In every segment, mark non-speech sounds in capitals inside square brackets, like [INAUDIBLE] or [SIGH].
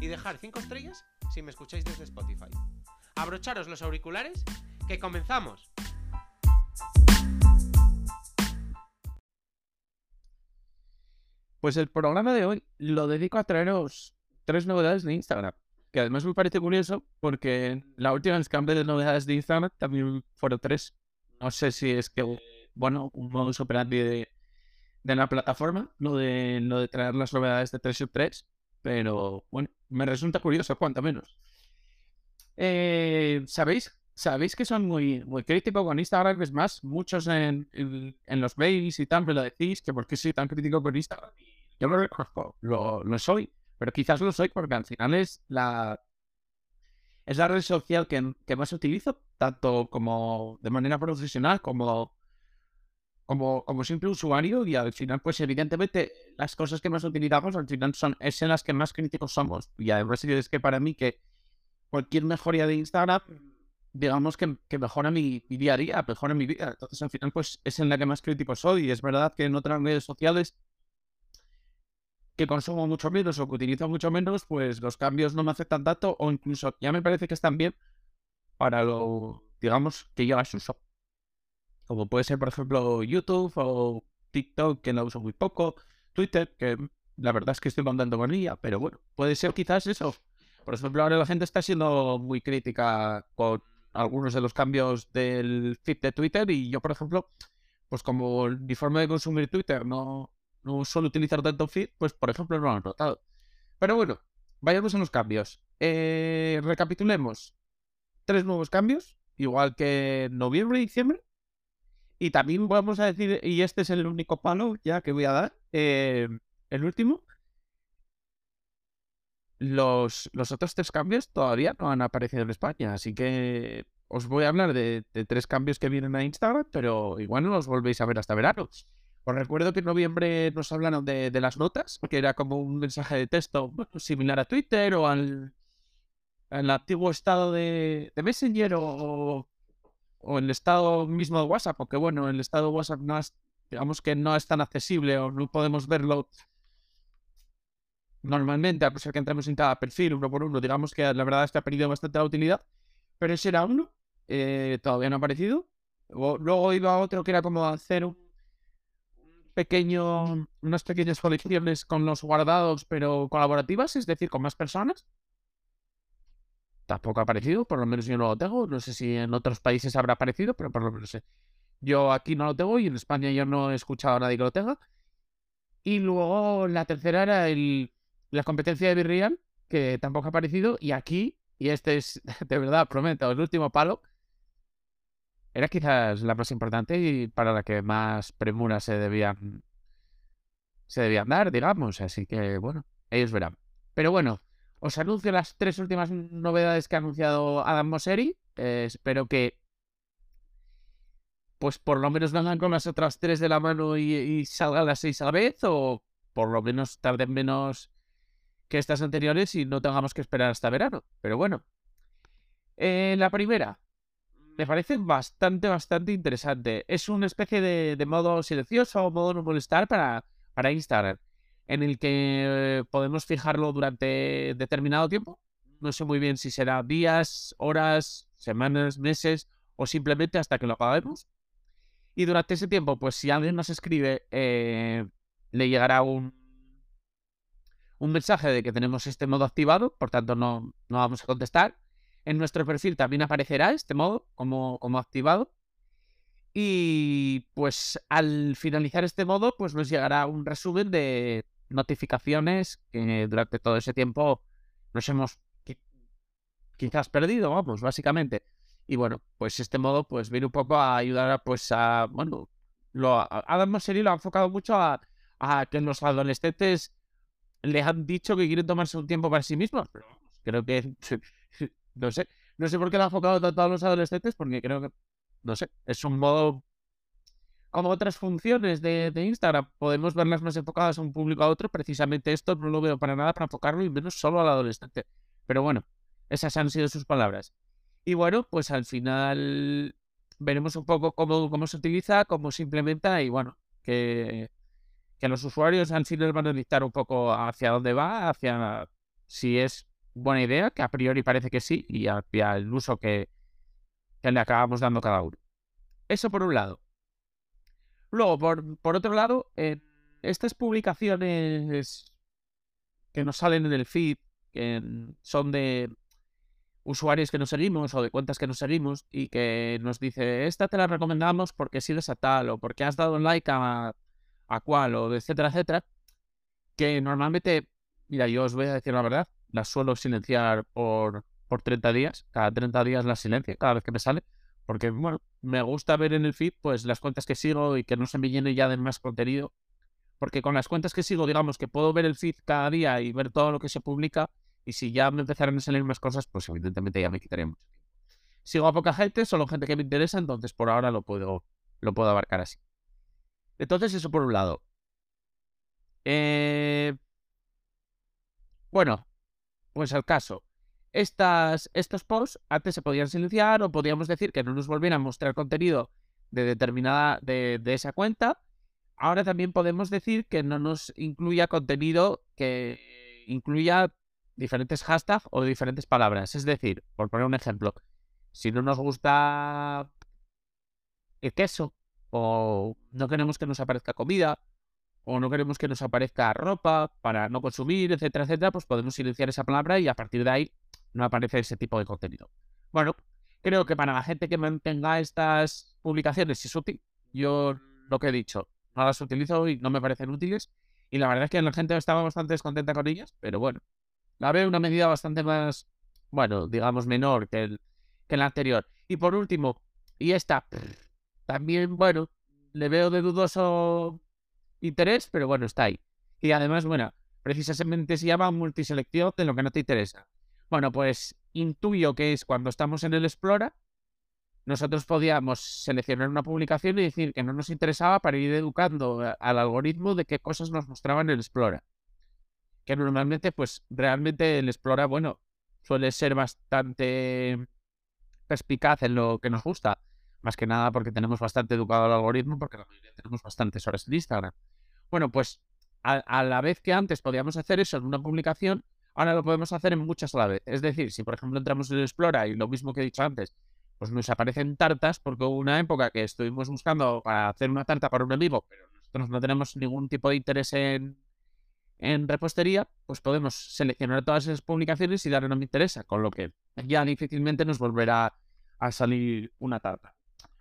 y dejar 5 estrellas si me escucháis desde Spotify. Abrocharos los auriculares, que comenzamos. Pues el programa de hoy lo dedico a traeros tres novedades de Instagram, que además me parece curioso porque la última vez que de novedades de Instagram también fueron tres. No sé si es que, bueno, un modus operandi de, de la plataforma, lo de, lo de traer las novedades de 3 sub 3, pero bueno, me resulta curioso, cuanto menos. Eh, ¿Sabéis? Sabéis que son muy, muy crítico con Instagram, es más, muchos en, en, los mails y tal me lo decís, que por qué soy tan crítico con Instagram. Yo lo reconozco, lo, lo soy, pero quizás lo soy porque al final es la, es la red social que, que, más utilizo, tanto como de manera profesional como, como, como simple usuario. Y al final, pues evidentemente, las cosas que más utilizamos al final son es en las que más críticos somos. Y además es que para mí que cualquier mejoría de Instagram digamos que, que mejora mi, mi, día a día, mejora mi vida. Entonces, al final, pues es en la que más crítico soy. Y es verdad que en otras redes sociales que consumo mucho menos o que utilizo mucho menos, pues los cambios no me afectan tanto o incluso ya me parece que están bien para lo, digamos, que llega a su uso. Como puede ser, por ejemplo, YouTube o TikTok, que la uso muy poco, Twitter, que la verdad es que estoy contando con ella, pero bueno, puede ser quizás eso. Por ejemplo, ahora la gente está siendo muy crítica con algunos de los cambios del feed de Twitter y yo, por ejemplo, pues como mi forma de consumir Twitter no, no suelo utilizar tanto feed, pues por ejemplo no lo han notado. Pero bueno, vayamos a los cambios. Eh, recapitulemos. Tres nuevos cambios, igual que en noviembre y diciembre. Y también vamos a decir, y este es el único palo ya que voy a dar, eh, el último. Los, los otros tres cambios todavía no han aparecido en España, así que os voy a hablar de, de, tres cambios que vienen a Instagram, pero igual no los volvéis a ver hasta verano. Os recuerdo que en noviembre nos hablaron de, de las notas, que era como un mensaje de texto similar a Twitter o al, al antiguo estado de, de Messenger o, o, el estado mismo de WhatsApp, porque bueno, el estado de WhatsApp no es, digamos que no es tan accesible o no podemos verlo normalmente, a pesar que entremos en cada perfil uno por uno, digamos que la verdad es que ha perdido bastante la utilidad, pero ese era uno, eh, todavía no ha aparecido. Luego, iba otro que era como hacer un pequeño, unas pequeñas colecciones con los guardados, pero colaborativas, es decir, con más personas. Tampoco ha aparecido, por lo menos yo no lo tengo. No sé si en otros países habrá aparecido, pero por lo menos sé. Yo aquí no lo tengo y en España yo no he escuchado a nadie que lo tenga. Y luego la tercera era el, la competencia de Virreal, que tampoco ha aparecido. Y aquí, y este es [LAUGHS] de verdad, prometo, el último palo, era quizás la más importante y para la que más premura se debían se debían dar, digamos. Así que bueno, ellos verán. Pero bueno, os anuncio las tres últimas novedades que ha anunciado Adam Mosseri. Eh, espero que pues por lo menos vengan con las otras tres de la mano y, y salgan las seis a la vez o por lo menos tarden menos que estas anteriores y no tengamos que esperar hasta verano. Pero bueno. Eh, la primera, me parece bastante, bastante interesante. Es una especie de, de modo silencioso o modo no molestar para, para Instagram, en el que podemos fijarlo durante determinado tiempo. No sé muy bien si será días, horas, semanas, meses o simplemente hasta que lo apaguemos. Y durante ese tiempo, pues si alguien nos escribe, eh, le llegará un, un mensaje de que tenemos este modo activado, por tanto no, no vamos a contestar en nuestro perfil también aparecerá este modo como, como activado. Y pues al finalizar este modo, pues nos llegará un resumen de notificaciones que durante todo ese tiempo nos hemos quizás perdido, vamos, básicamente. Y bueno, pues este modo pues viene un poco a ayudar a, pues a, bueno, lo, Adam Serie lo ha enfocado mucho a, a que los adolescentes les han dicho que quieren tomarse un tiempo para sí mismos, pero creo que [LAUGHS] no sé. No sé por qué lo ha enfocado tanto a los adolescentes, porque creo que, no sé, es un modo como otras funciones de, Instagram, podemos verlas más enfocadas a un público a otro. Precisamente esto no lo veo para nada para enfocarlo y menos solo al adolescente. Pero bueno, esas han sido sus palabras. Y bueno, pues al final veremos un poco cómo, cómo se utiliza, cómo se implementa y bueno, que, que los usuarios al final van a dictar un poco hacia dónde va, hacia si es buena idea, que a priori parece que sí, y hacia el uso que, que le acabamos dando cada uno. Eso por un lado. Luego, por, por otro lado, en estas publicaciones que nos salen en el feed, que son de usuarios que nos seguimos o de cuentas que nos seguimos y que nos dice, esta te la recomendamos porque sigues a tal o porque has dado un like a, a cual o etcétera, etcétera, que normalmente, mira, yo os voy a decir la verdad, las suelo silenciar por, por 30 días, cada 30 días las silencio, cada vez que me sale, porque, bueno, me gusta ver en el feed pues las cuentas que sigo y que no se me llene ya de más contenido. Porque con las cuentas que sigo, digamos que puedo ver el feed cada día y ver todo lo que se publica. Y si ya me empezaran a salir más cosas, pues evidentemente ya me quitaría mucho tiempo. Sigo a poca gente, solo gente que me interesa, entonces por ahora lo puedo, lo puedo abarcar así. Entonces, eso por un lado. Eh... Bueno, pues al caso estas, estos posts antes se podían silenciar o podíamos decir que no nos volvieran a mostrar contenido de determinada de, esa cuenta. Ahora también podemos decir que no nos incluya contenido que incluya diferentes hashtags o diferentes palabras. Es decir, por poner un ejemplo, si no nos gusta el queso o no queremos que nos aparezca comida o no queremos que nos aparezca ropa para no consumir, etcétera, etcétera, pues podemos silenciar esa palabra y a partir de ahí no aparece ese tipo de contenido. Bueno, creo que para la gente que mantenga estas publicaciones es útil. Yo lo que he dicho, no las utilizo y no me parecen útiles. Y la verdad es que la gente estaba bastante descontenta con ellas, pero bueno, la veo una medida bastante más, bueno, digamos menor que, el, que la anterior. Y por último, y esta, también, bueno, le veo de dudoso interés, pero bueno, está ahí. Y además, bueno, precisamente se llama multiselección de lo que no te interesa. Bueno, pues intuyo que es cuando estamos en el Explora, nosotros podíamos seleccionar una publicación y decir que no nos interesaba para ir educando al algoritmo de qué cosas nos mostraba en el Explora. Que normalmente, pues realmente el Explora, bueno, suele ser bastante perspicaz en lo que nos gusta. Más que nada porque tenemos bastante educado al algoritmo, porque la mayoría tenemos bastantes horas en Instagram. Bueno, pues a la vez que antes podíamos hacer eso en una publicación, ahora lo podemos hacer en muchas a. Es decir, si por ejemplo entramos en Explora y lo mismo que he dicho antes, pues nos aparecen tartas, porque hubo una época que estuvimos buscando para hacer una tarta para un amigo, pero nosotros no tenemos ningún tipo de interés en, en repostería, pues podemos seleccionar todas esas publicaciones y darle no me interesa, con lo que ya difícilmente nos volverá a salir una tarta.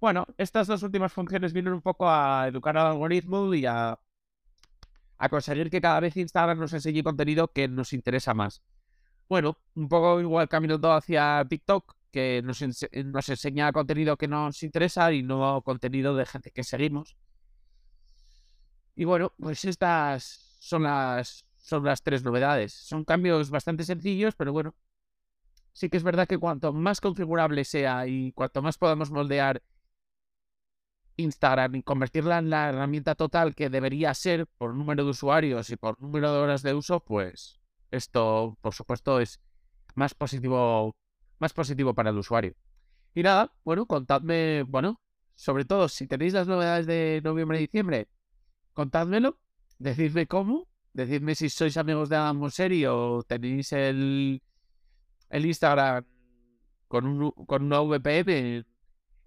Bueno, estas dos últimas funciones vienen un poco a educar al algoritmo y a a conseguir que cada vez Instagram nos enseñe contenido que nos interesa más. Bueno, un poco igual caminando hacia TikTok, que nos, nos enseña contenido que nos interesa y no contenido de gente que seguimos. Y bueno, pues estas son las, son las tres novedades. Son cambios bastante sencillos, pero bueno, sí que es verdad que cuanto más configurable sea y cuanto más podamos moldear Instagram y convertirla en la herramienta total que debería ser por número de usuarios y por número de horas de uso, pues esto, por supuesto, es más positivo, más positivo para el usuario. Y nada, bueno, contadme, bueno, sobre todo si tenéis las novedades de noviembre y diciembre, contádmelo, decidme cómo, decidme si sois amigos de Adam o tenéis el, el Instagram con, un, con una VPN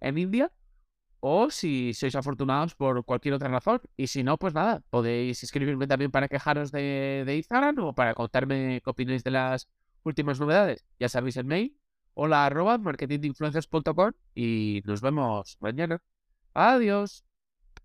en India o si sois afortunados por cualquier otra razón. Y si no, pues nada, podéis escribirme también para quejaros de, Instagram o para contarme qué opináis de las últimas novedades. Ya sabéis el mail, hola arroba marketinginfluencers.com y nos vemos mañana. Adiós.